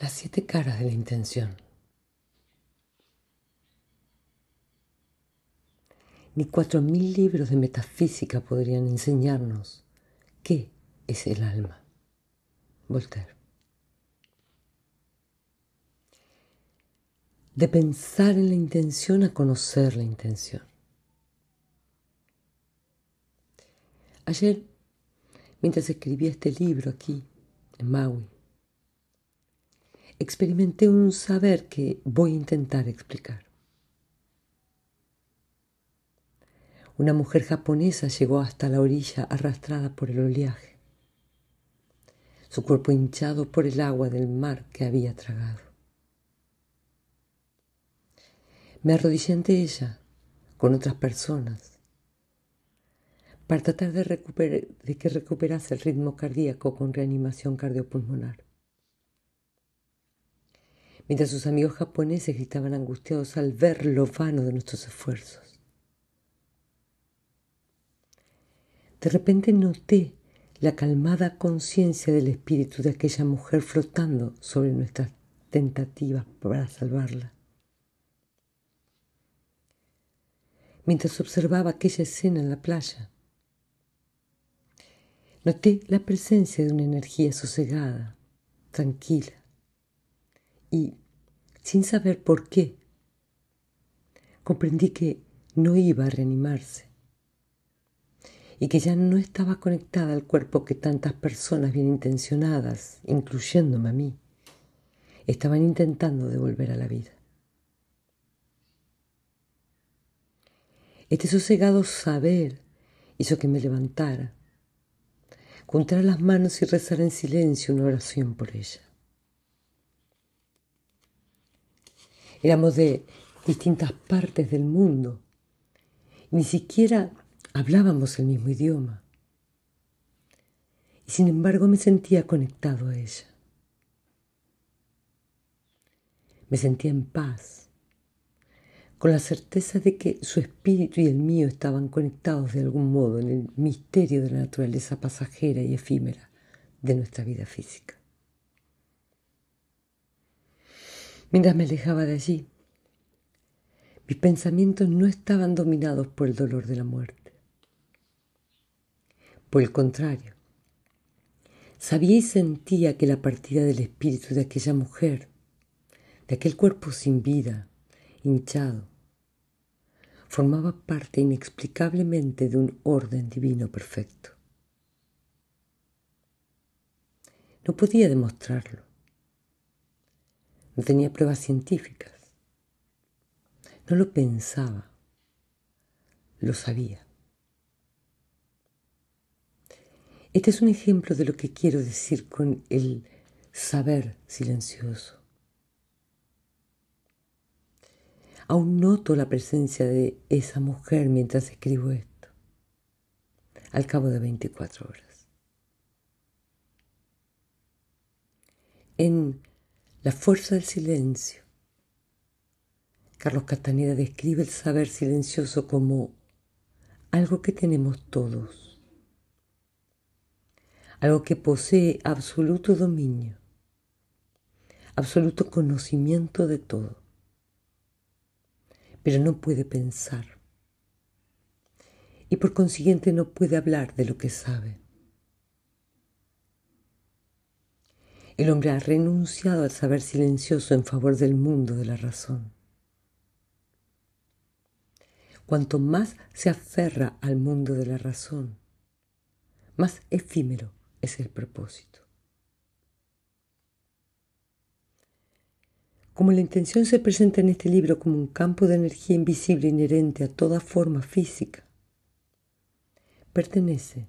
Las siete caras de la intención. Ni cuatro mil libros de metafísica podrían enseñarnos qué es el alma. Voltaire. De pensar en la intención a conocer la intención. Ayer, mientras escribía este libro aquí, en Maui, experimenté un saber que voy a intentar explicar. Una mujer japonesa llegó hasta la orilla arrastrada por el oleaje, su cuerpo hinchado por el agua del mar que había tragado. Me arrodillé ante ella con otras personas para tratar de, de que recuperase el ritmo cardíaco con reanimación cardiopulmonar mientras sus amigos japoneses gritaban angustiados al ver lo vano de nuestros esfuerzos. De repente noté la calmada conciencia del espíritu de aquella mujer flotando sobre nuestras tentativas para salvarla. Mientras observaba aquella escena en la playa, noté la presencia de una energía sosegada, tranquila, y, sin saber por qué, comprendí que no iba a reanimarse y que ya no estaba conectada al cuerpo que tantas personas bien intencionadas, incluyéndome a mí, estaban intentando devolver a la vida. Este sosegado saber hizo que me levantara, juntara las manos y rezara en silencio una oración por ella. Éramos de distintas partes del mundo. Ni siquiera hablábamos el mismo idioma. Y sin embargo me sentía conectado a ella. Me sentía en paz, con la certeza de que su espíritu y el mío estaban conectados de algún modo en el misterio de la naturaleza pasajera y efímera de nuestra vida física. Mientras me alejaba de allí, mis pensamientos no estaban dominados por el dolor de la muerte. Por el contrario, sabía y sentía que la partida del espíritu de aquella mujer, de aquel cuerpo sin vida, hinchado, formaba parte inexplicablemente de un orden divino perfecto. No podía demostrarlo, no tenía pruebas científicas. No lo pensaba, lo sabía. Este es un ejemplo de lo que quiero decir con el saber silencioso. Aún noto la presencia de esa mujer mientras escribo esto, al cabo de 24 horas. En la fuerza del silencio. Carlos Castaneda describe el saber silencioso como algo que tenemos todos, algo que posee absoluto dominio, absoluto conocimiento de todo, pero no puede pensar y por consiguiente no puede hablar de lo que sabe. El hombre ha renunciado al saber silencioso en favor del mundo de la razón. Cuanto más se aferra al mundo de la razón, más efímero es el propósito. Como la intención se presenta en este libro como un campo de energía invisible inherente a toda forma física, pertenece,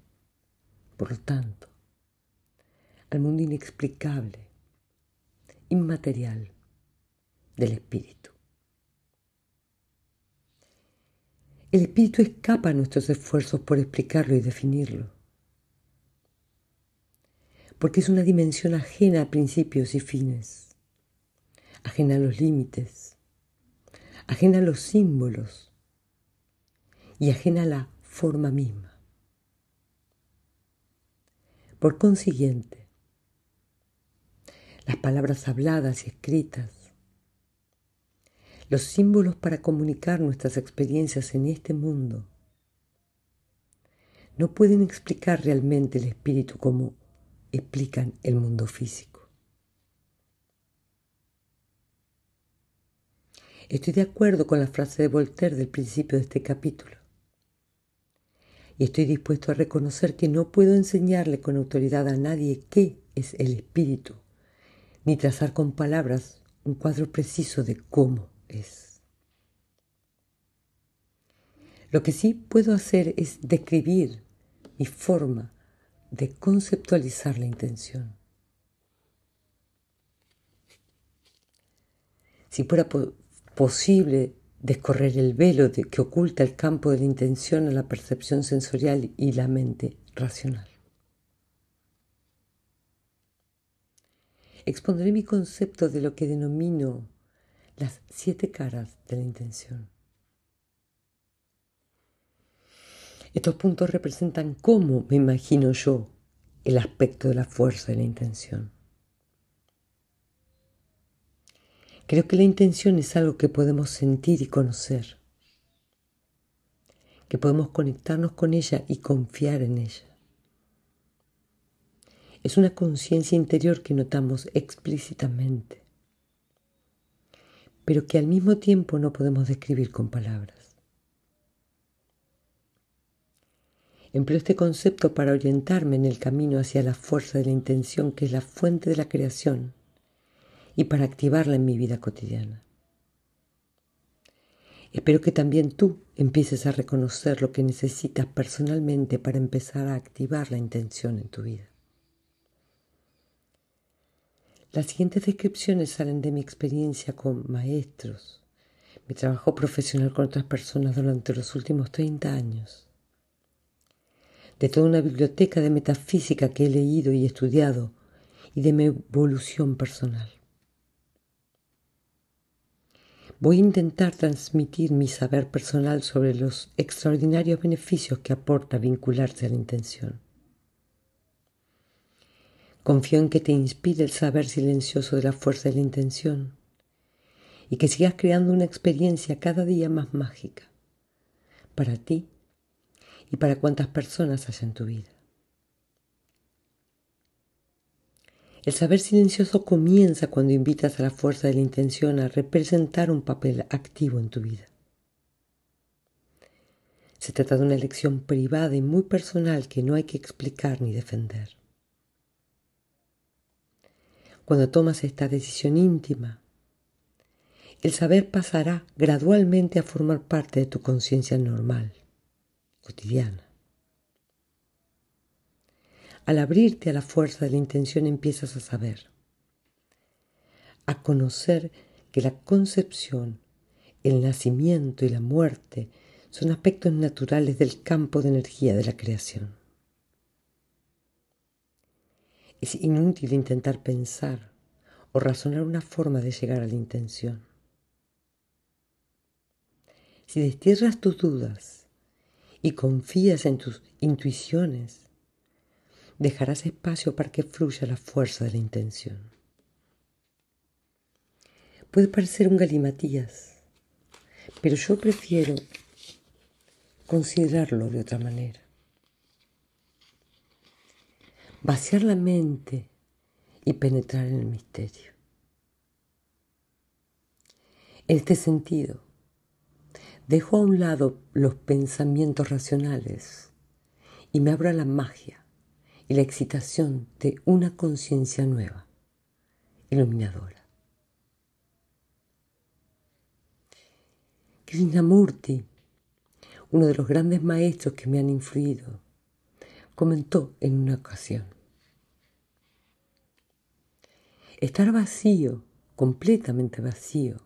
por lo tanto, al mundo inexplicable, inmaterial del espíritu. El espíritu escapa a nuestros esfuerzos por explicarlo y definirlo, porque es una dimensión ajena a principios y fines, ajena a los límites, ajena a los símbolos y ajena a la forma misma. Por consiguiente, las palabras habladas y escritas, los símbolos para comunicar nuestras experiencias en este mundo, no pueden explicar realmente el espíritu como explican el mundo físico. Estoy de acuerdo con la frase de Voltaire del principio de este capítulo. Y estoy dispuesto a reconocer que no puedo enseñarle con autoridad a nadie qué es el espíritu, ni trazar con palabras un cuadro preciso de cómo es. Lo que sí puedo hacer es describir mi forma de conceptualizar la intención. Si fuera posible descorrer el velo que oculta el campo de la intención a la percepción sensorial y la mente racional. Expondré mi concepto de lo que denomino las siete caras de la intención. Estos puntos representan cómo me imagino yo el aspecto de la fuerza de la intención. Creo que la intención es algo que podemos sentir y conocer, que podemos conectarnos con ella y confiar en ella. Es una conciencia interior que notamos explícitamente, pero que al mismo tiempo no podemos describir con palabras. Empleo este concepto para orientarme en el camino hacia la fuerza de la intención que es la fuente de la creación y para activarla en mi vida cotidiana. Espero que también tú empieces a reconocer lo que necesitas personalmente para empezar a activar la intención en tu vida. Las siguientes descripciones salen de mi experiencia con maestros, mi trabajo profesional con otras personas durante los últimos 30 años de toda una biblioteca de metafísica que he leído y estudiado y de mi evolución personal. Voy a intentar transmitir mi saber personal sobre los extraordinarios beneficios que aporta vincularse a la intención. Confío en que te inspire el saber silencioso de la fuerza de la intención y que sigas creando una experiencia cada día más mágica para ti y para cuántas personas haya en tu vida. El saber silencioso comienza cuando invitas a la fuerza de la intención a representar un papel activo en tu vida. Se trata de una elección privada y muy personal que no hay que explicar ni defender. Cuando tomas esta decisión íntima, el saber pasará gradualmente a formar parte de tu conciencia normal cotidiana. Al abrirte a la fuerza de la intención empiezas a saber, a conocer que la concepción, el nacimiento y la muerte son aspectos naturales del campo de energía de la creación. Es inútil intentar pensar o razonar una forma de llegar a la intención. Si destierras tus dudas y confías en tus intuiciones, dejarás espacio para que fluya la fuerza de la intención. Puede parecer un galimatías, pero yo prefiero considerarlo de otra manera. Vaciar la mente y penetrar en el misterio. En este sentido, Dejo a un lado los pensamientos racionales y me abro a la magia y la excitación de una conciencia nueva, iluminadora. Krishnamurti, uno de los grandes maestros que me han influido, comentó en una ocasión, estar vacío, completamente vacío,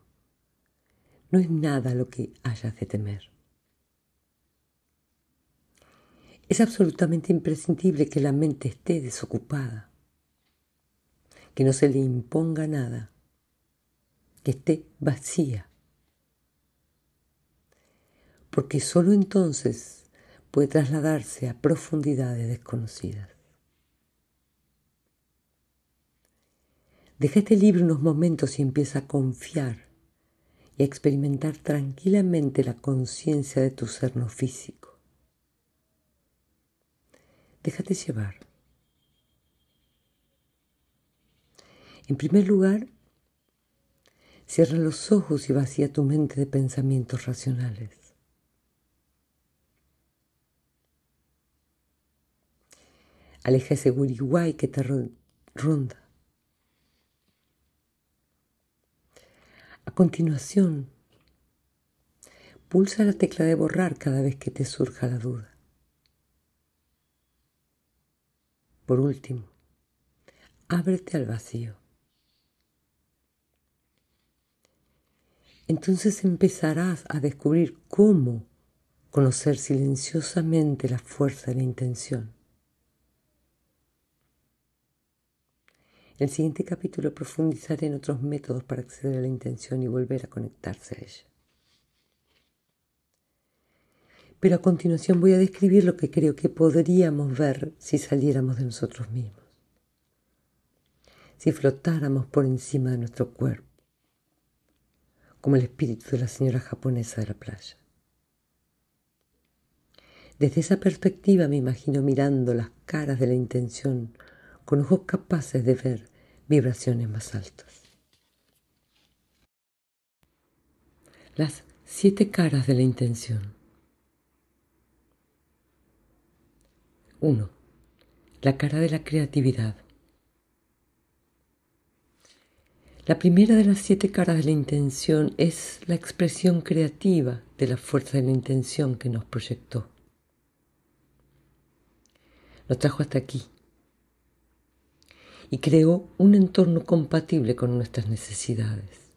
no es nada lo que hayas de temer. Es absolutamente imprescindible que la mente esté desocupada, que no se le imponga nada, que esté vacía, porque sólo entonces puede trasladarse a profundidades desconocidas. Deja este libro unos momentos y empieza a confiar y a experimentar tranquilamente la conciencia de tu ser no físico. Déjate llevar. En primer lugar, cierra los ojos y vacía tu mente de pensamientos racionales. Aleja ese guriguay que te ronda. A continuación, pulsa la tecla de borrar cada vez que te surja la duda. Por último, ábrete al vacío. Entonces empezarás a descubrir cómo conocer silenciosamente la fuerza de la intención. El siguiente capítulo profundizaré en otros métodos para acceder a la intención y volver a conectarse a ella. Pero a continuación voy a describir lo que creo que podríamos ver si saliéramos de nosotros mismos, si flotáramos por encima de nuestro cuerpo, como el espíritu de la señora japonesa de la playa. Desde esa perspectiva me imagino mirando las caras de la intención con ojos capaces de ver vibraciones más altas. Las siete caras de la intención. 1. La cara de la creatividad. La primera de las siete caras de la intención es la expresión creativa de la fuerza de la intención que nos proyectó. Nos trajo hasta aquí, y creó un entorno compatible con nuestras necesidades.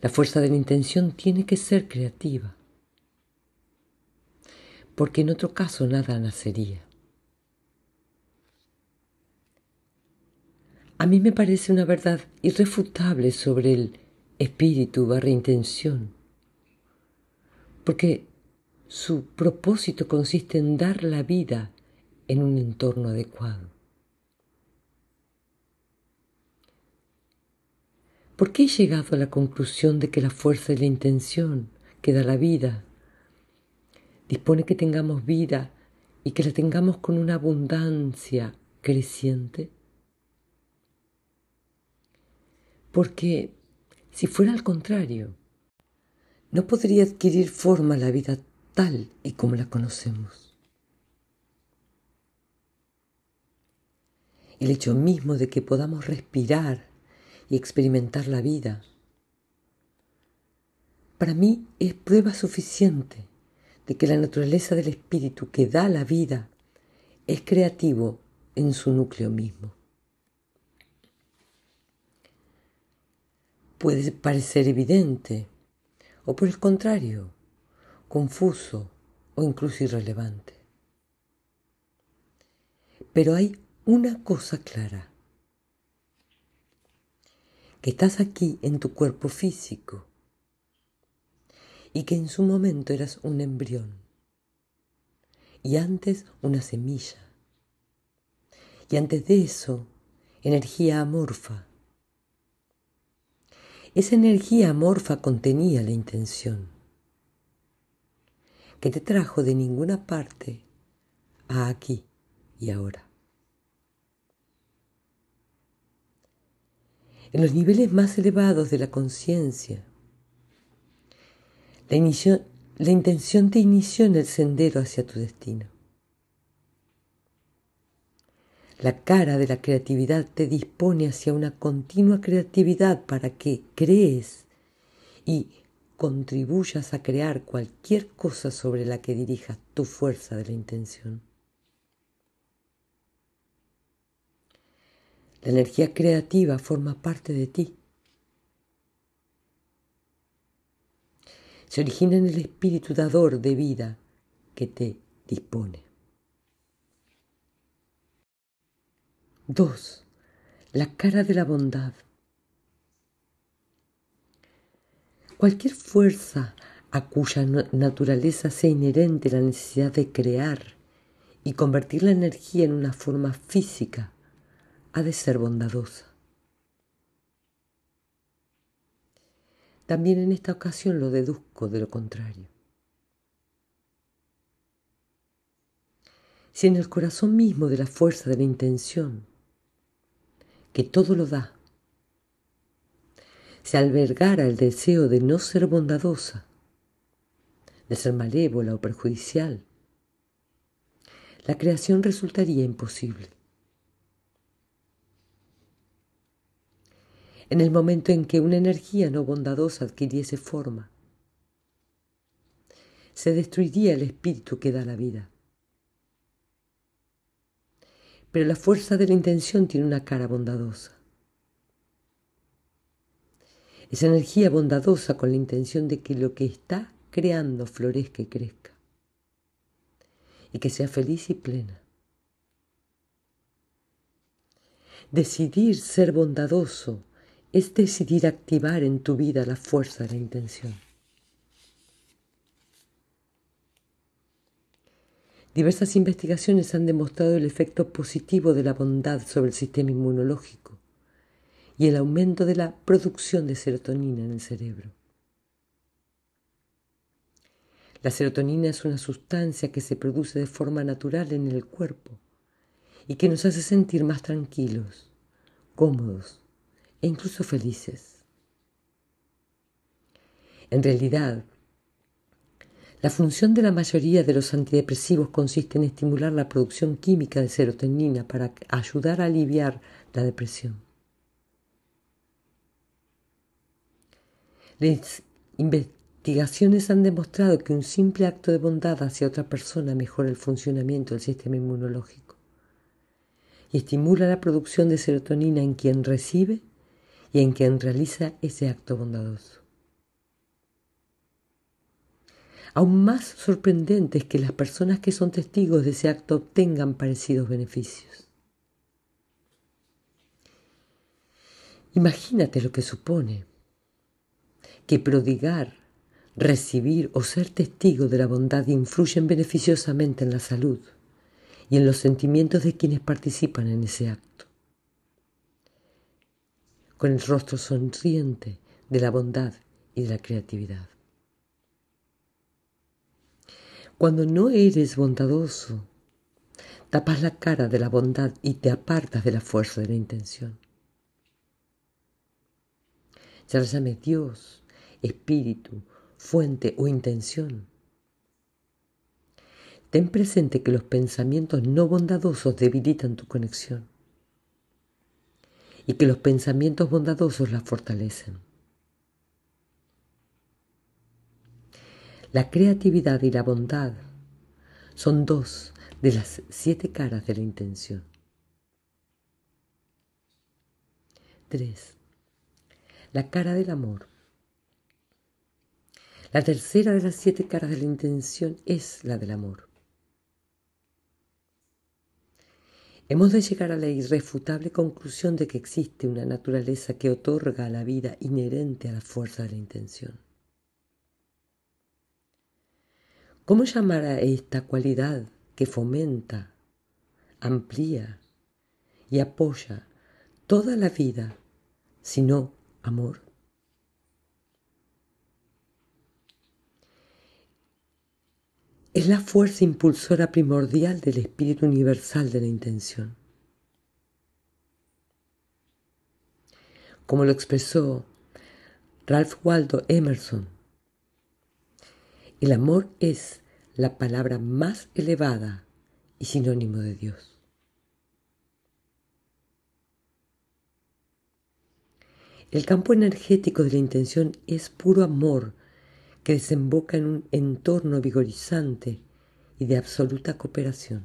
La fuerza de la intención tiene que ser creativa, porque en otro caso nada nacería. A mí me parece una verdad irrefutable sobre el espíritu barra intención, porque su propósito consiste en dar la vida en un entorno adecuado. ¿Por qué he llegado a la conclusión de que la fuerza y la intención que da la vida dispone que tengamos vida y que la tengamos con una abundancia creciente? Porque si fuera al contrario, no podría adquirir forma la vida tal y como la conocemos. El hecho mismo de que podamos respirar y experimentar la vida, para mí es prueba suficiente de que la naturaleza del espíritu que da la vida es creativo en su núcleo mismo. Puede parecer evidente o por el contrario, confuso o incluso irrelevante. Pero hay una cosa clara, que estás aquí en tu cuerpo físico y que en su momento eras un embrión y antes una semilla y antes de eso energía amorfa. Esa energía amorfa contenía la intención que te trajo de ninguna parte a aquí y ahora. En los niveles más elevados de la conciencia. La, intención te inició en el sendero hacia tu destino. La cara de la creatividad te dispone hacia una continua creatividad para que crees y contribuyas a crear cualquier cosa sobre la que dirijas tu fuerza de la intención. La energía creativa forma parte de ti. Se origina en el espíritu dador de vida que te dispone. 2. La cara de la bondad. Cualquier fuerza a cuya naturaleza sea inherente la necesidad de crear y convertir la energía en una forma física ha de ser bondadosa. También en esta ocasión lo deduzco de lo contrario. Si en el corazón mismo de la fuerza de la intención, que todo lo da, se albergara el deseo de no ser bondadosa, de ser malévola o perjudicial, la creación resultaría imposible. En el momento en que una energía no bondadosa adquiriese forma, se destruiría el espíritu que da la vida. Pero la fuerza de la intención tiene una cara bondadosa. Esa energía bondadosa con la intención de que lo que está creando florezca y crezca y que sea feliz y plena. Decidir ser bondadoso es decidir activar en tu vida la fuerza de la intención. Diversas investigaciones han demostrado el efecto positivo de la bondad sobre el sistema inmunológico y el aumento de la producción de serotonina en el cerebro. La serotonina es una sustancia que se produce de forma natural en el cuerpo y que nos hace sentir más tranquilos, cómodos e incluso felices. En realidad, la función de la mayoría de los antidepresivos consiste en estimular la producción química de serotonina para ayudar a aliviar la depresión. Investigaciones han demostrado que un simple acto de bondad hacia otra persona mejora el funcionamiento del sistema inmunológico y estimula la producción de serotonina en quien recibe y en quien realiza ese acto bondadoso. Aún más sorprendente es que las personas que son testigos de ese acto obtengan parecidos beneficios. Imagínate lo que supone que prodigar recibir o ser testigo de la bondad influyen beneficiosamente en la salud y en los sentimientos de quienes participan en ese acto. Con el rostro sonriente de la bondad y de la creatividad. Cuando no eres bondadoso, tapas la cara de la bondad y te apartas de la fuerza de la intención. Ya llame Dios, Espíritu, fuente o intención. Ten presente que los pensamientos no bondadosos debilitan tu conexión y que los pensamientos bondadosos la fortalecen. La creatividad y la bondad son dos de las siete caras de la intención. 3. La cara del amor. La tercera de las siete caras de la intención es la del amor. Hemos de llegar a la irrefutable conclusión de que existe una naturaleza que otorga a la vida inherente a la fuerza de la intención. ¿Cómo llamar a esta cualidad que fomenta, amplía y apoya toda la vida, sino amor? Es la fuerza impulsora primordial del espíritu universal de la intención. Como lo expresó Ralph Waldo Emerson, el amor es la palabra más elevada y sinónimo de Dios. El campo energético de la intención es puro amor que desemboca en un entorno vigorizante y de absoluta cooperación.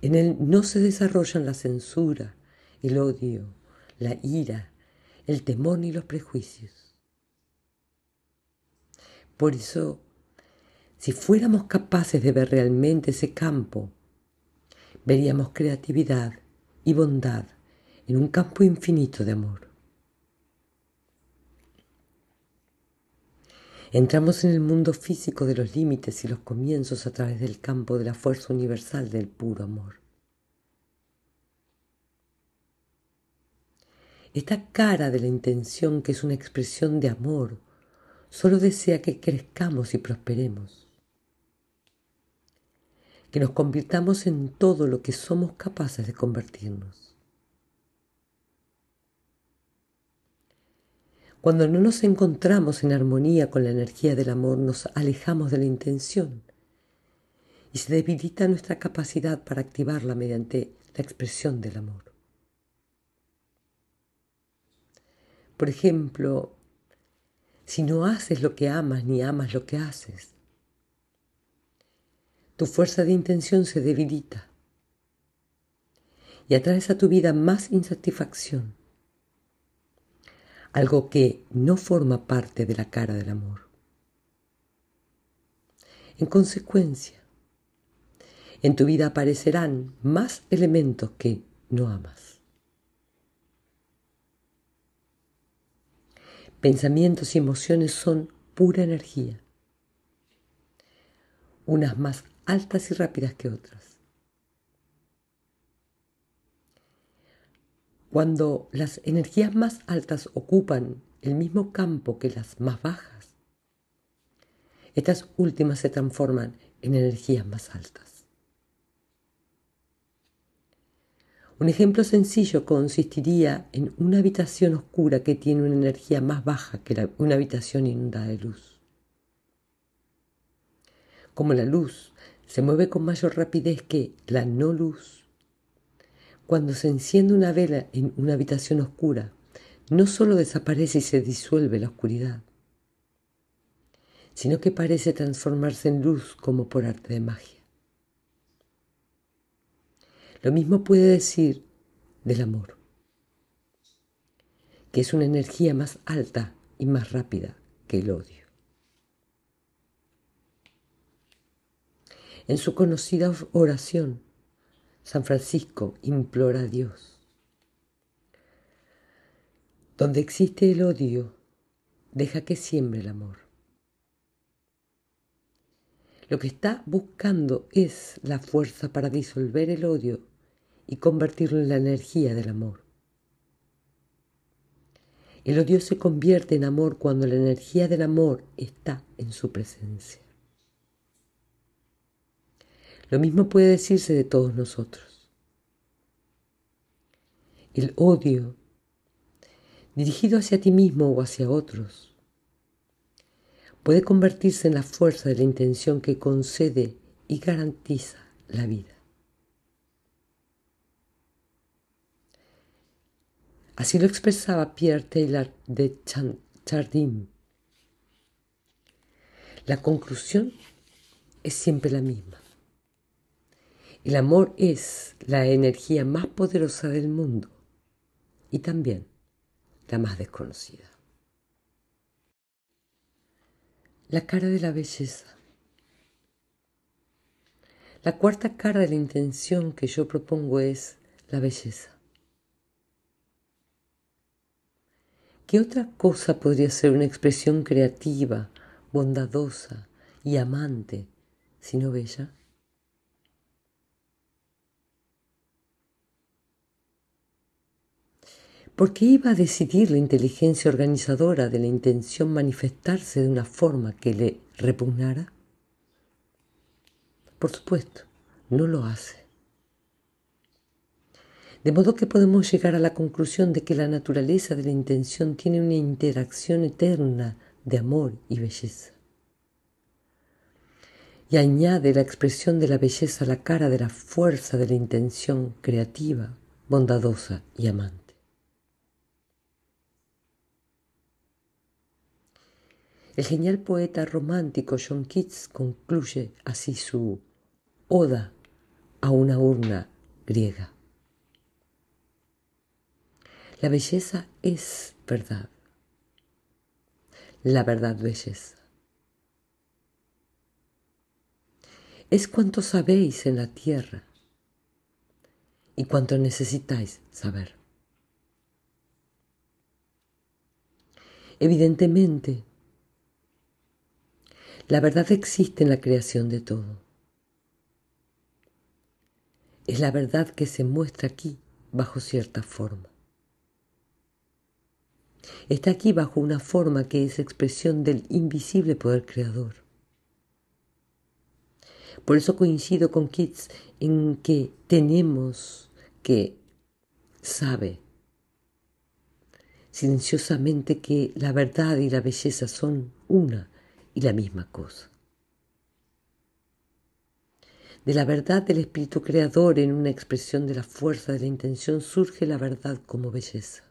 En él no se desarrollan la censura, el odio, la ira, el temor ni los prejuicios. Por eso, si fuéramos capaces de ver realmente ese campo, veríamos creatividad y bondad en un campo infinito de amor. Entramos en el mundo físico de los límites y los comienzos a través del campo de la fuerza universal del puro amor. Esta cara de la intención, que es una expresión de amor, solo desea que crezcamos y prosperemos, que nos convirtamos en todo lo que somos capaces de convertirnos. Cuando no nos encontramos en armonía con la energía del amor, nos alejamos de la intención y se debilita nuestra capacidad para activarla mediante la expresión del amor. Por ejemplo, si no haces lo que amas ni amas lo que haces, tu fuerza de intención se debilita y atraes a tu vida más insatisfacción, algo que no forma parte de la cara del amor. En consecuencia, en tu vida aparecerán más elementos que no amas. Pensamientos y emociones son pura energía, unas más altas y rápidas que otras. Cuando las energías más altas ocupan el mismo campo que las más bajas, estas últimas se transforman en energías más altas. Un ejemplo sencillo consistiría en una habitación oscura que tiene una energía más baja que una habitación inundada de luz. Como la luz se mueve con mayor rapidez que la no luz, cuando se enciende una vela en una habitación oscura, no solo desaparece y se disuelve la oscuridad, sino que parece transformarse en luz como por arte de magia. Lo mismo puede decir del amor, que es una energía más alta y más rápida que el odio. En su conocida oración, San Francisco implora a Dios. Donde existe el odio, deja que siembre el amor. Lo que está buscando es la fuerza para disolver el odio y convertirlo en la energía del amor. El odio se convierte en amor cuando la energía del amor está en su presencia. Lo mismo puede decirse de todos nosotros. El odio, dirigido hacia ti mismo o hacia otros, puede convertirse en la fuerza de la intención que concede y garantiza la vida. Así lo expresaba Pierre Taylor de Chardin. La conclusión es siempre la misma. El amor es la energía más poderosa del mundo y también la más desconocida. La cara de la belleza. La cuarta cara de la intención que yo propongo es la belleza. ¿Qué otra cosa podría ser una expresión creativa, bondadosa y amante, sino bella? ¿Por qué iba a decidir la inteligencia organizadora de la intención manifestarse de una forma que le repugnara? Por supuesto, no lo hace. De modo que podemos llegar a la conclusión de que la naturaleza de la intención tiene una interacción eterna de amor y belleza. Y añade la expresión de la belleza a la cara de la fuerza de la intención creativa, bondadosa y amante. El genial poeta romántico John Keats concluye así su Oda a una urna griega. La belleza es verdad. La verdad belleza. Es cuanto sabéis en la tierra y cuanto necesitáis saber. Evidentemente, La verdad existe en la creación de todo. Es la verdad que se muestra aquí bajo cierta forma. Está aquí bajo una forma que es expresión del invisible poder creador. Por eso coincido con Keats en que tenemos que sabe silenciosamente que la verdad y la belleza son una y la misma cosa. De la verdad del espíritu creador en una expresión de la fuerza de la intención surge la verdad como belleza.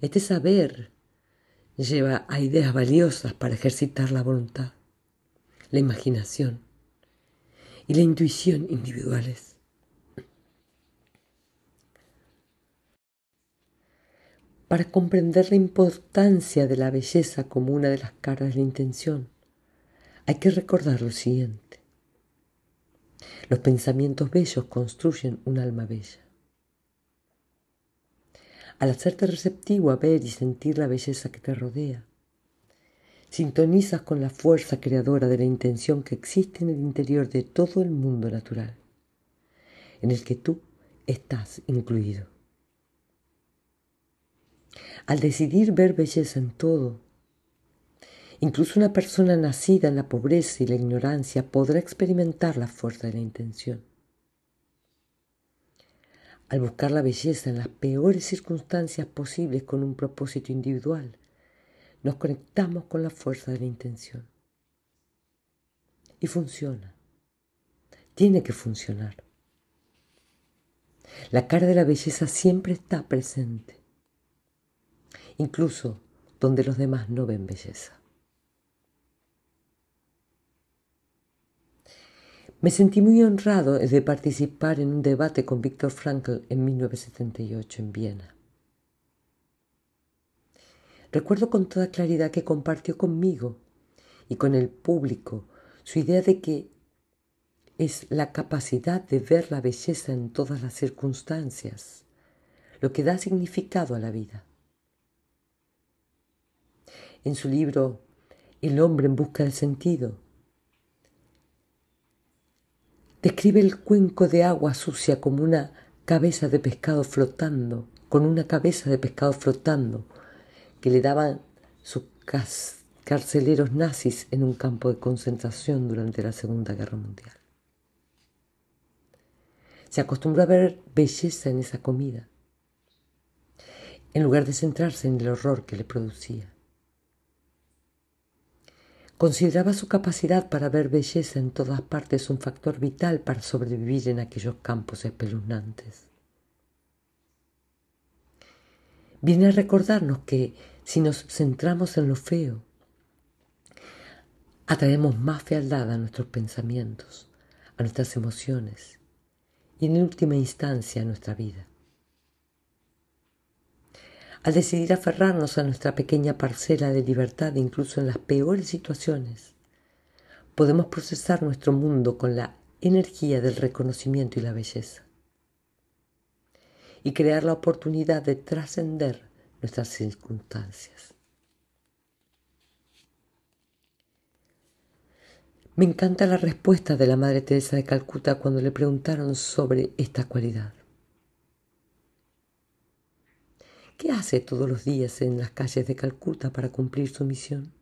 Este saber lleva a ideas valiosas para ejercitar la voluntad, la imaginación y la intuición individuales. Para comprender la importancia de la belleza como una de las caras de la intención, hay que recordar lo siguiente. Los pensamientos bellos construyen un alma bella. Al hacerte receptivo a ver y sentir la belleza que te rodea, sintonizas con la fuerza creadora de la intención que existe en el interior de todo el mundo natural, en el que tú estás incluido. Al decidir ver belleza en todo, incluso una persona nacida en la pobreza y la ignorancia podrá experimentar la fuerza de la intención al buscar la belleza en las peores circunstancias posibles con un propósito individual, nos conectamos con la fuerza de la intención. Y funciona. Tiene que funcionar. La cara de la belleza siempre está presente, incluso donde los demás no ven belleza. Me sentí muy honrado de participar en un debate con Viktor Frankl en 1978 en Viena. Recuerdo con toda claridad que compartió conmigo y con el público su idea de que es la capacidad de ver la belleza en todas las circunstancias, lo que da significado a la vida. En su libro El hombre en busca del sentido, Describe el cuenco de agua sucia como una cabeza de pescado flotando, con una cabeza de pescado flotando que le daban sus carceleros nazis en un campo de concentración durante la Segunda Guerra Mundial. Se acostumbró a ver belleza en esa comida, en lugar de centrarse en el horror que le producía. Consideraba su capacidad para ver belleza en todas partes un factor vital para sobrevivir en aquellos campos espeluznantes. Viene a recordarnos que si nos centramos en lo feo, atraemos más fealdad a nuestros pensamientos, a nuestras emociones y en última instancia a nuestra vida. Al decidir aferrarnos a nuestra pequeña parcela de libertad incluso en las peores situaciones, podemos procesar nuestro mundo con la energía del reconocimiento y la belleza y crear la oportunidad de trascender nuestras circunstancias. Me encanta la respuesta de la Madre Teresa de Calcuta cuando le preguntaron sobre esta cualidad. ¿Qué hace todos los días en las calles de Calcuta para cumplir su misión?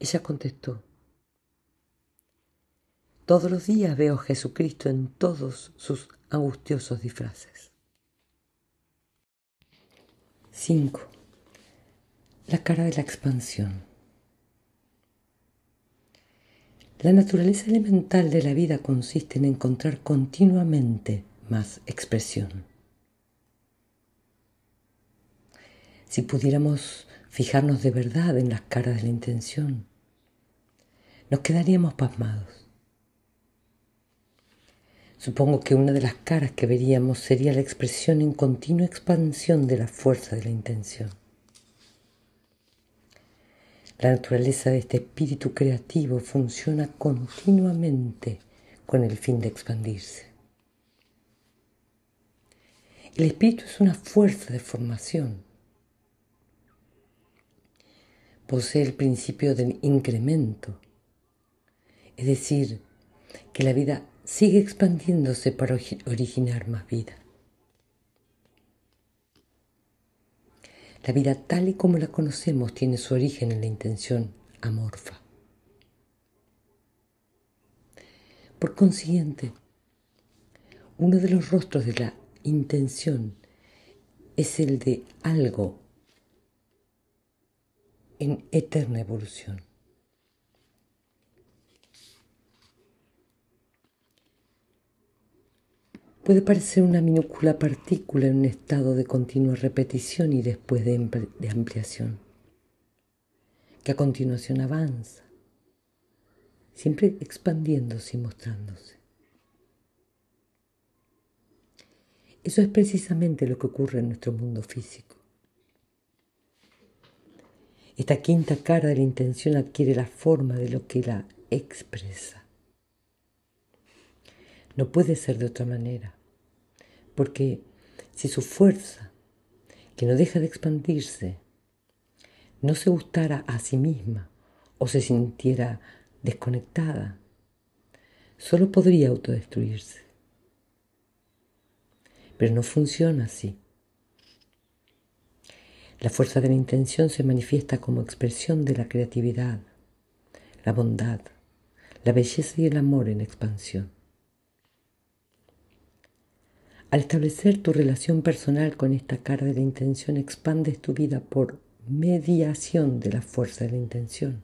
Ella contestó, todos los días veo a Jesucristo en todos sus angustiosos disfraces. 5. La cara de la expansión. La naturaleza elemental de la vida consiste en encontrar continuamente más expresión. Si pudiéramos fijarnos de verdad en las caras de la intención, nos quedaríamos pasmados. Supongo que una de las caras que veríamos sería la expresión en continua expansión de la fuerza de la intención. La naturaleza de este espíritu creativo funciona continuamente con el fin de expandirse. El espíritu es una fuerza de formación posee el principio del incremento, es decir, que la vida sigue expandiéndose para originar más vida. La vida tal y como la conocemos tiene su origen en la intención amorfa. Por consiguiente, uno de los rostros de la intención es el de algo en eterna evolución. Puede parecer una minúscula partícula en un estado de continua repetición y después de, ampliación, que a continuación avanza, siempre expandiéndose y mostrándose. Eso es precisamente lo que ocurre en nuestro mundo físico. Esta quinta cara de la intención adquiere la forma de lo que la expresa. No puede ser de otra manera, porque si su fuerza, que no deja de expandirse, no se gustara a sí misma o se sintiera desconectada, solo podría autodestruirse. Pero no funciona así. La fuerza de la intención se manifiesta como expresión de la creatividad, la bondad, la belleza y el amor en expansión. Al establecer tu relación personal con esta cara de la intención, expandes tu vida por mediación de la fuerza de la intención,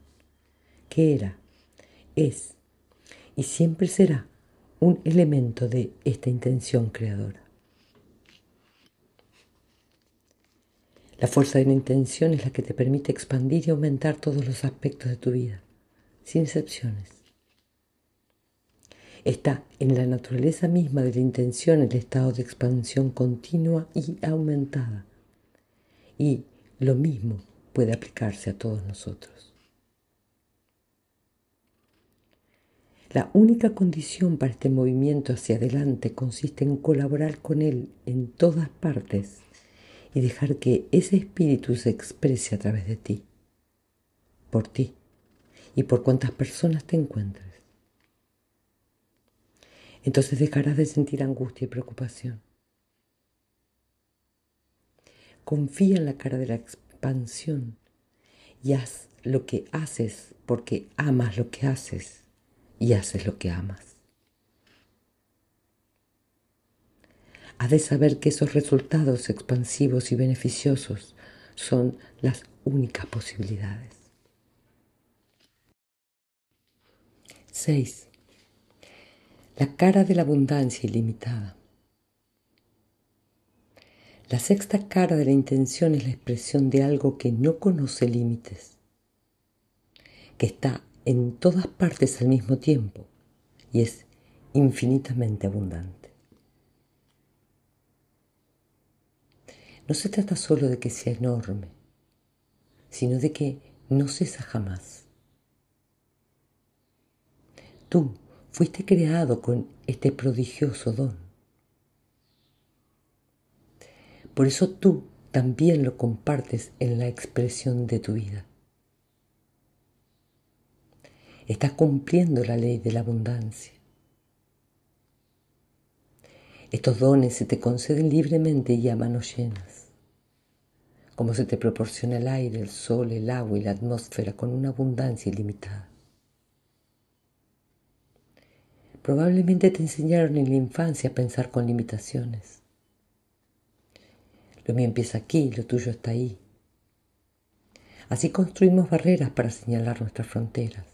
que era, es y siempre será un elemento de esta intención creadora. La fuerza de la intención es la que te permite expandir y aumentar todos los aspectos de tu vida, sin excepciones. Está en la naturaleza misma de la intención el estado de expansión continua y aumentada. Y lo mismo puede aplicarse a todos nosotros. La única condición para este movimiento hacia adelante consiste en colaborar con él en todas partes y dejar que ese espíritu se exprese a través de ti, por ti y por cuantas personas te encuentres. Entonces dejarás de sentir angustia y preocupación. Confía en la cara de la expansión y haz lo que haces porque amas lo que haces y haces lo que amas. Has de saber que esos resultados expansivos y beneficiosos son las únicas posibilidades. 6. La cara de la abundancia ilimitada. La sexta cara de la intención es la expresión de algo que no conoce límites, que está en todas partes al mismo tiempo y es infinitamente abundante. No se trata solo de que sea enorme, sino de que no cesa jamás. Tú fuiste creado con este prodigioso don. Por eso tú también lo compartes en la expresión de tu vida. Estás cumpliendo la ley de la abundancia. Estos dones se te conceden libremente y a manos llenas, como se te proporciona el aire, el sol, el agua y la atmósfera con una abundancia ilimitada. Probablemente te enseñaron en la infancia a pensar con limitaciones. Lo mío empieza aquí, lo tuyo está ahí. Así construimos barreras para señalar nuestras fronteras.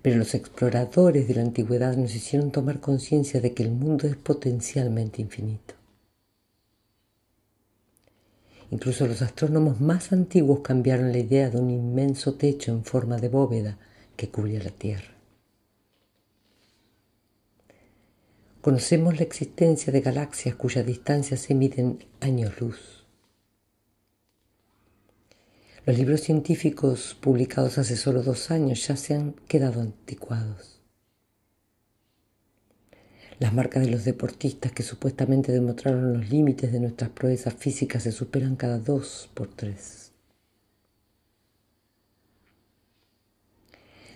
Pero los exploradores de la antigüedad nos hicieron tomar conciencia de que el mundo es potencialmente infinito. Incluso los astrónomos más antiguos cambiaron la idea de un inmenso techo en forma de bóveda que cubría la Tierra. Conocemos la existencia de galaxias cuya distancia se mide en años luz. Los libros científicos publicados hace solo dos años ya se han quedado anticuados. Las marcas de los deportistas que supuestamente demostraron los límites de nuestras proezas físicas se superan cada dos por tres.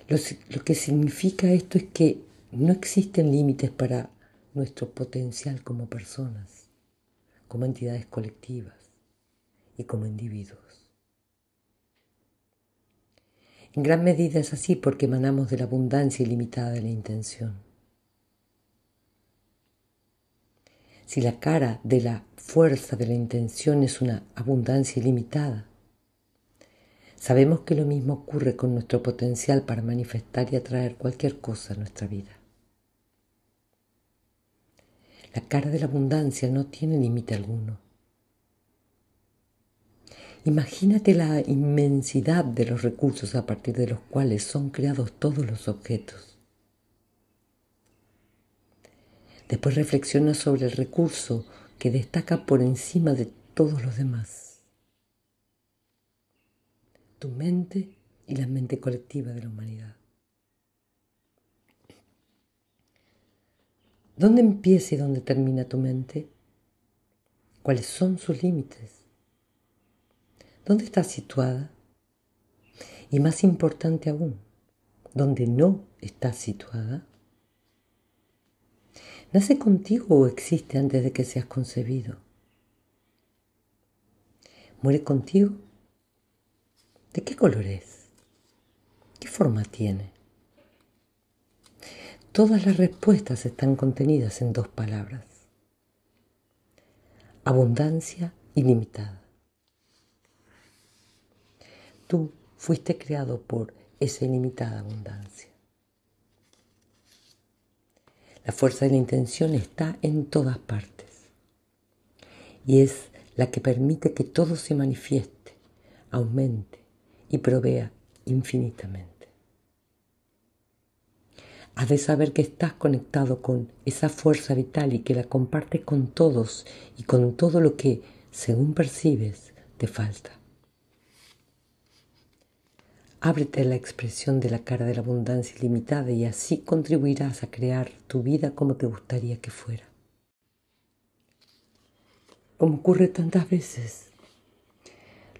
Lo, que significa esto es que no existen límites para nuestro potencial como personas, como entidades colectivas y como individuos. En gran medida es así porque emanamos de la abundancia ilimitada de la intención. Si la cara de la fuerza de la intención es una abundancia ilimitada, sabemos que lo mismo ocurre con nuestro potencial para manifestar y atraer cualquier cosa a nuestra vida. La cara de la abundancia no tiene límite alguno. Imagínate la inmensidad de los recursos a partir de los cuales son creados todos los objetos. Después reflexiona sobre el recurso que destaca por encima de todos los demás. Tu mente y la mente colectiva de la humanidad. ¿Dónde empieza y dónde termina tu mente? ¿Cuáles son sus límites? ¿Dónde está situada? Y más importante aún, ¿dónde no está situada? ¿Nace contigo o existe antes de que seas concebido? ¿Muere contigo? ¿De qué color es? ¿Qué forma tiene? Todas las respuestas están contenidas en dos palabras. Abundancia ilimitada. Tú fuiste creado por esa ilimitada abundancia. La fuerza de la intención está en todas partes y es la que permite que todo se manifieste, aumente y provea infinitamente. Has de saber que estás conectado con esa fuerza vital y que la compartes con todos y con todo lo que, según percibes, te falta. Ábrete la expresión de la cara de la abundancia ilimitada y así contribuirás a crear tu vida como te gustaría que fuera. Como ocurre tantas veces,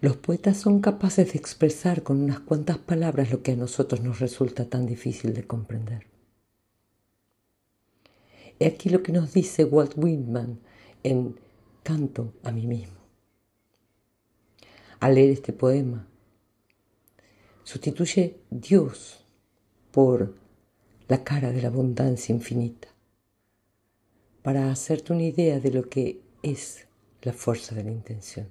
los poetas son capaces de expresar con unas cuantas palabras lo que a nosotros nos resulta tan difícil de comprender. He aquí lo que nos dice Walt Whitman en Canto a mí mismo. Al leer este poema, Sustituye Dios por la cara de la abundancia infinita para hacerte una idea de lo que es la fuerza de la intención.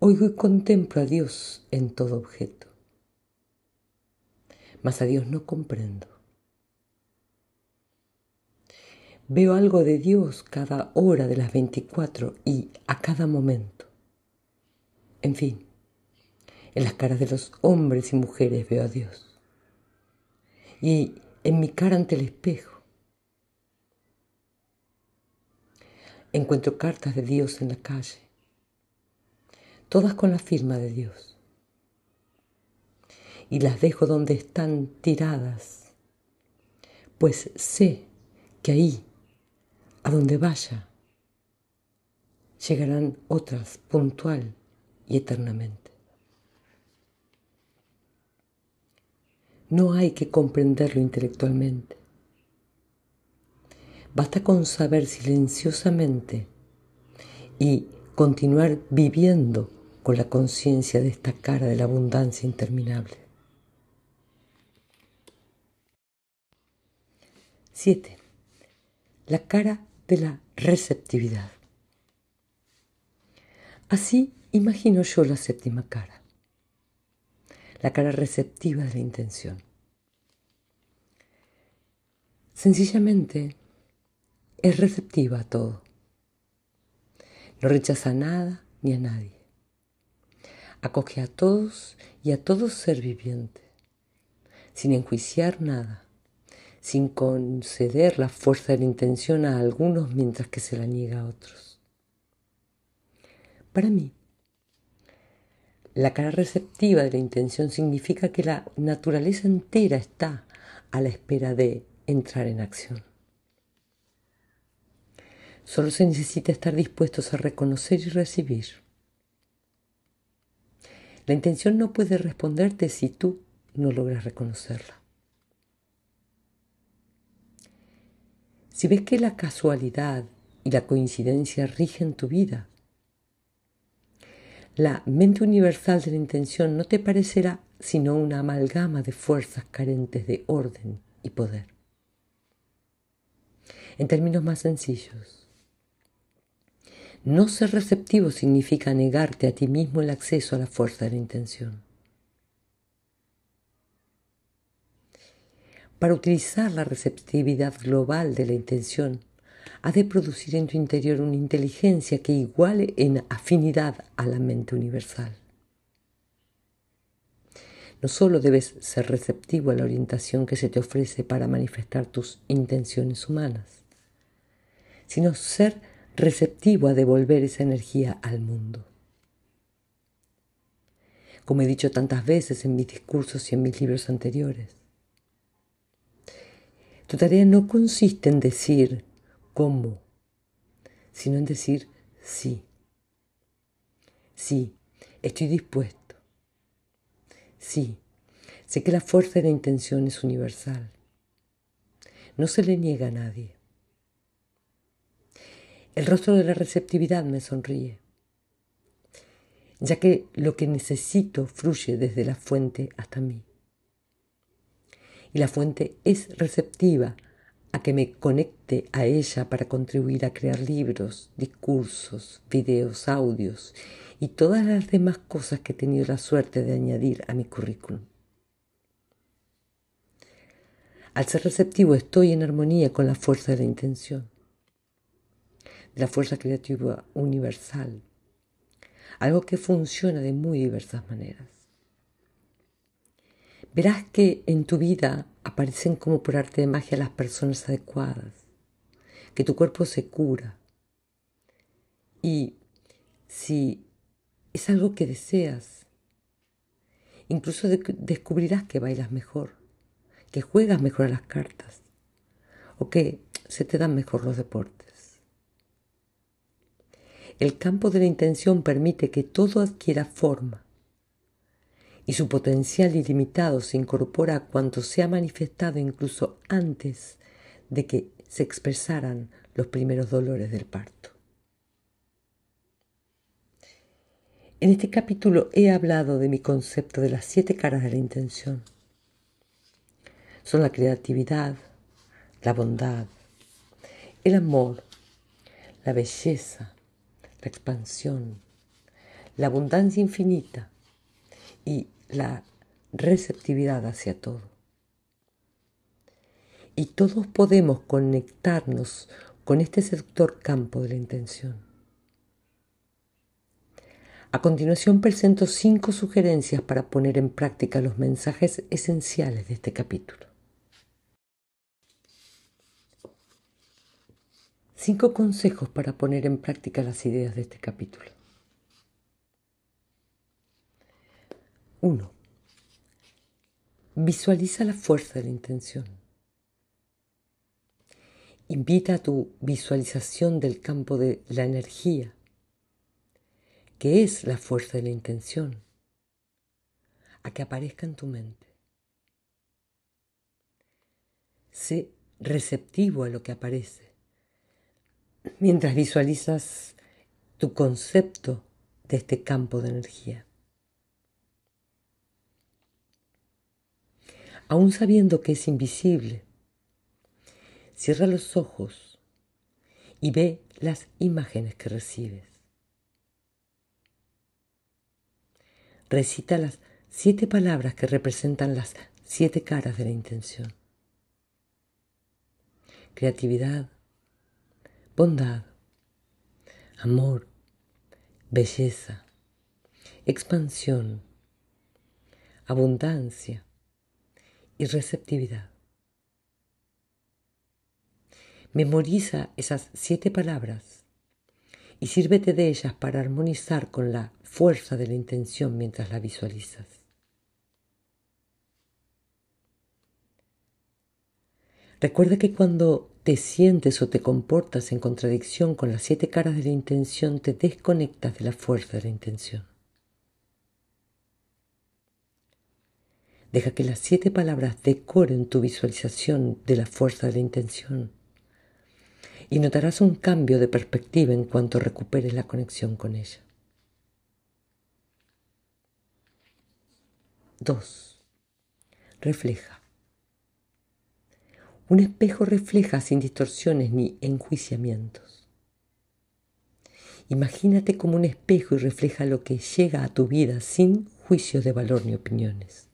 Oigo y contemplo a Dios en todo objeto, mas a Dios no comprendo. Veo algo de Dios cada hora de las 24 y a cada momento. En fin, en las caras de los hombres y mujeres veo a Dios. Y en mi cara ante el espejo encuentro cartas de Dios en la calle, todas con la firma de Dios. Y las dejo donde están tiradas, pues sé que ahí, a donde vaya, llegarán otras puntual y eternamente. No hay que comprenderlo intelectualmente. Basta con saber silenciosamente y continuar viviendo con la conciencia de esta cara de la abundancia interminable. 7. La cara de la receptividad. Así imagino yo la séptima cara, la cara receptiva de la intención. Sencillamente es receptiva a todo. No rechaza nada ni a nadie. Acoge a todos y a todo ser viviente, sin enjuiciar nada, sin conceder la fuerza de la intención a algunos mientras que se la niega a otros. Para mí, la cara receptiva de la intención significa que la naturaleza entera está a la espera de entrar en acción. Solo se necesita estar dispuestos a reconocer y recibir. La intención no puede responderte si tú no logras reconocerla. Si ves que la casualidad y la coincidencia rigen tu vida, la mente universal de la intención no te parecerá sino una amalgama de fuerzas carentes de orden y poder. En términos más sencillos, no ser receptivo significa negarte a ti mismo el acceso a la fuerza de la intención. Para utilizar la receptividad global de la intención, ha de producir en tu interior una inteligencia que iguale en afinidad a la mente universal. No solo debes ser receptivo a la orientación que se te ofrece para manifestar tus intenciones humanas, sino ser receptivo a devolver esa energía al mundo. Como he dicho tantas veces en mis discursos y en mis libros anteriores, tu tarea no consiste en decir cómo, sino en decir sí. Sí, estoy dispuesto. Sí, sé que la fuerza de la intención es universal. No se le niega a nadie. El rostro de la receptividad me sonríe, ya que lo que necesito fluye desde la fuente hasta mí. Y la fuente es receptiva a que me conecte a ella para contribuir a crear libros, discursos, videos, audios y todas las demás cosas que he tenido la suerte de añadir a mi currículum. Al ser receptivo estoy en armonía con la fuerza de la intención, de la fuerza creativa universal, algo que funciona de muy diversas maneras. Verás que en tu vida aparecen como por arte de magia las personas adecuadas, que tu cuerpo se cura. Y si es algo que deseas, incluso descubrirás que bailas mejor, que juegas mejor a las cartas o que se te dan mejor los deportes. El campo de la intención permite que todo adquiera forma y su potencial ilimitado se incorpora a cuanto se ha manifestado incluso antes de que se expresaran los primeros dolores del parto. En este capítulo he hablado de mi concepto de las siete caras de la intención. Son la creatividad, la bondad, el amor, la belleza, la expansión, la abundancia infinita y la receptividad hacia todo. Y todos podemos conectarnos con este seductor campo de la intención. A continuación presento cinco sugerencias para poner en práctica los mensajes esenciales de este capítulo. Cinco consejos para poner en práctica las ideas de este capítulo. 1. Visualiza la fuerza de la intención. Invita a tu visualización del campo de la energía, que es la fuerza de la intención, a que aparezca en tu mente. Sé receptivo a lo que aparece mientras visualizas tu concepto de este campo de energía. Aún sabiendo que es invisible. Cierra los ojos y ve las imágenes que recibes. Recita las siete palabras que representan las siete caras de la intención. Creatividad, bondad, amor, belleza, expansión, abundancia, y receptividad. Memoriza esas siete palabras y sírvete de ellas para armonizar con la fuerza de la intención mientras la visualizas. Recuerda que cuando te sientes o te comportas en contradicción con las siete caras de la intención, te desconectas de la fuerza de la intención. Deja que las siete palabras decoren tu visualización de la fuerza de la intención y notarás un cambio de perspectiva en cuanto recuperes la conexión con ella. 2. Refleja. Un espejo refleja sin distorsiones ni enjuiciamientos. Imagínate como un espejo y refleja lo que llega a tu vida sin juicios de valor ni opiniones.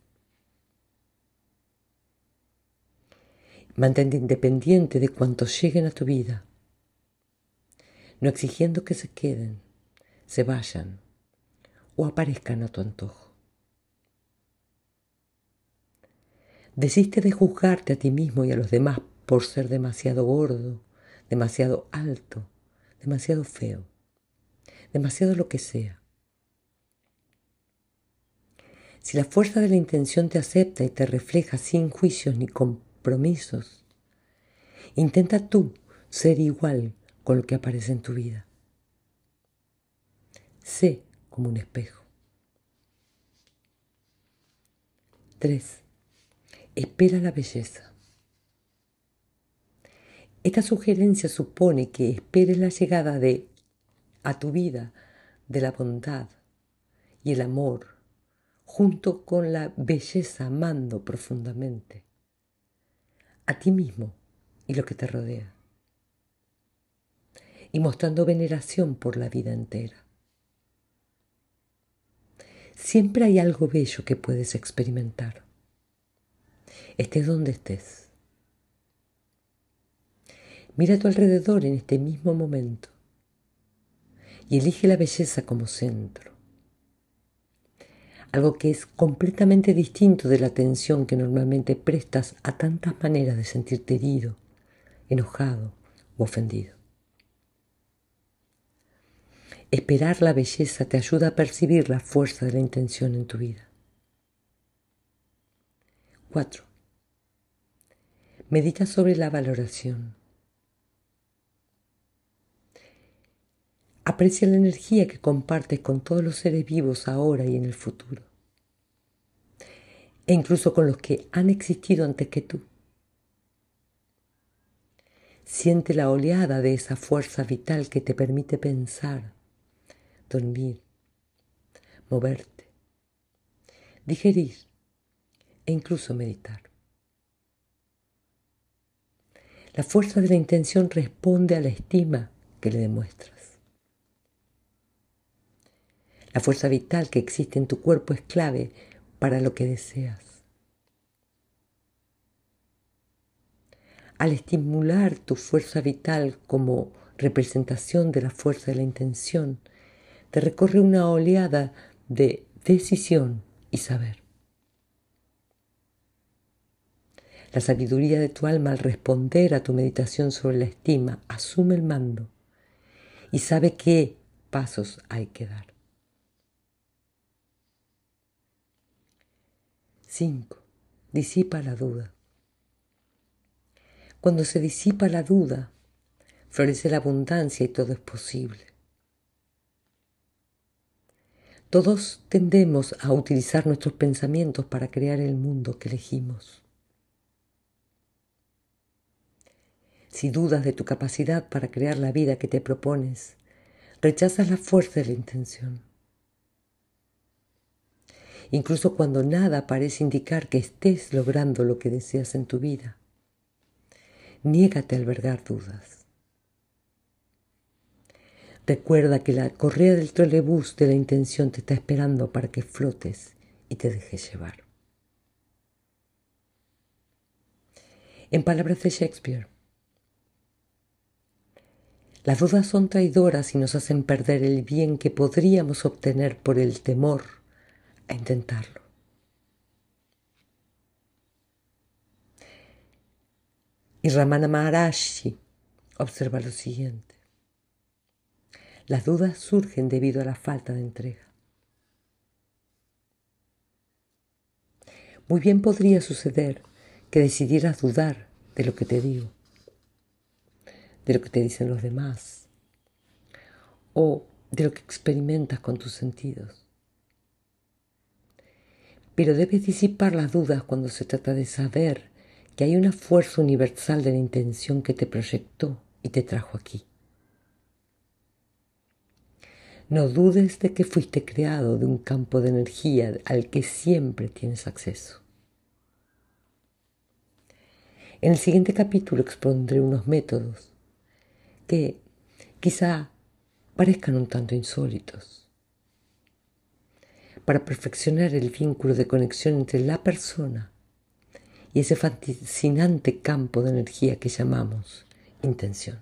Mantente independiente de cuantos lleguen a tu vida, no exigiendo que se queden, se vayan o aparezcan a tu antojo. Desiste de juzgarte a ti mismo y a los demás por ser demasiado gordo, demasiado alto, demasiado feo, demasiado lo que sea. Si la fuerza de la intención te acepta y te refleja sin juicios ni compromisos, intenta tú ser igual con lo que aparece en tu vida. Sé como un espejo. 3. Espera la belleza. Esta sugerencia supone que esperes la llegada de a tu vida de la bondad y el amor junto con la belleza amando profundamente a ti mismo y lo que te rodea y mostrando veneración por la vida entera. Siempre hay algo bello que puedes experimentar. Estés donde estés. Mira a tu alrededor en este mismo momento y elige la belleza como centro. Algo que es completamente distinto de la atención que normalmente prestas a tantas maneras de sentirte herido, enojado o ofendido. Esperar la belleza te ayuda a percibir la fuerza de la intención en tu vida. 4. Medita sobre la valoración. Aprecia la energía que compartes con todos los seres vivos ahora y en el futuro, e incluso con los que han existido antes que tú. Siente la oleada de esa fuerza vital que te permite pensar, dormir, moverte, digerir e incluso meditar. La fuerza de la intención responde a la estima que le demuestras. La fuerza vital que existe en tu cuerpo es clave para lo que deseas. Al estimular tu fuerza vital como representación de la fuerza de la intención, te recorre una oleada de decisión y saber. La sabiduría de tu alma al responder a tu meditación sobre la estima asume el mando y sabe qué pasos hay que dar. 5. Disipa la duda. Cuando se disipa la duda, florece la abundancia y todo es posible. Todos tendemos a utilizar nuestros pensamientos para crear el mundo que elegimos. Si dudas de tu capacidad para crear la vida que te propones, rechazas la fuerza de la intención. Incluso cuando nada parece indicar que estés logrando lo que deseas en tu vida, niégate a albergar dudas. Recuerda que la correa del trolebús de la intención te está esperando para que flotes y te dejes llevar. En palabras de Shakespeare, las dudas son traidoras y nos hacen perder el bien que podríamos obtener por el temor a intentarlo. Y Ramana Maharashi observa lo siguiente. Las dudas surgen debido a la falta de entrega. Muy bien podría suceder que decidieras dudar de lo que te digo, de lo que te dicen los demás o de lo que experimentas con tus sentidos. Pero debes disipar las dudas cuando se trata de saber que hay una fuerza universal de la intención que te proyectó y te trajo aquí. No dudes de que fuiste creado de un campo de energía al que siempre tienes acceso. En el siguiente capítulo expondré unos métodos que quizá parezcan un tanto insólitos para perfeccionar el vínculo de conexión entre la persona y ese fascinante campo de energía que llamamos intención.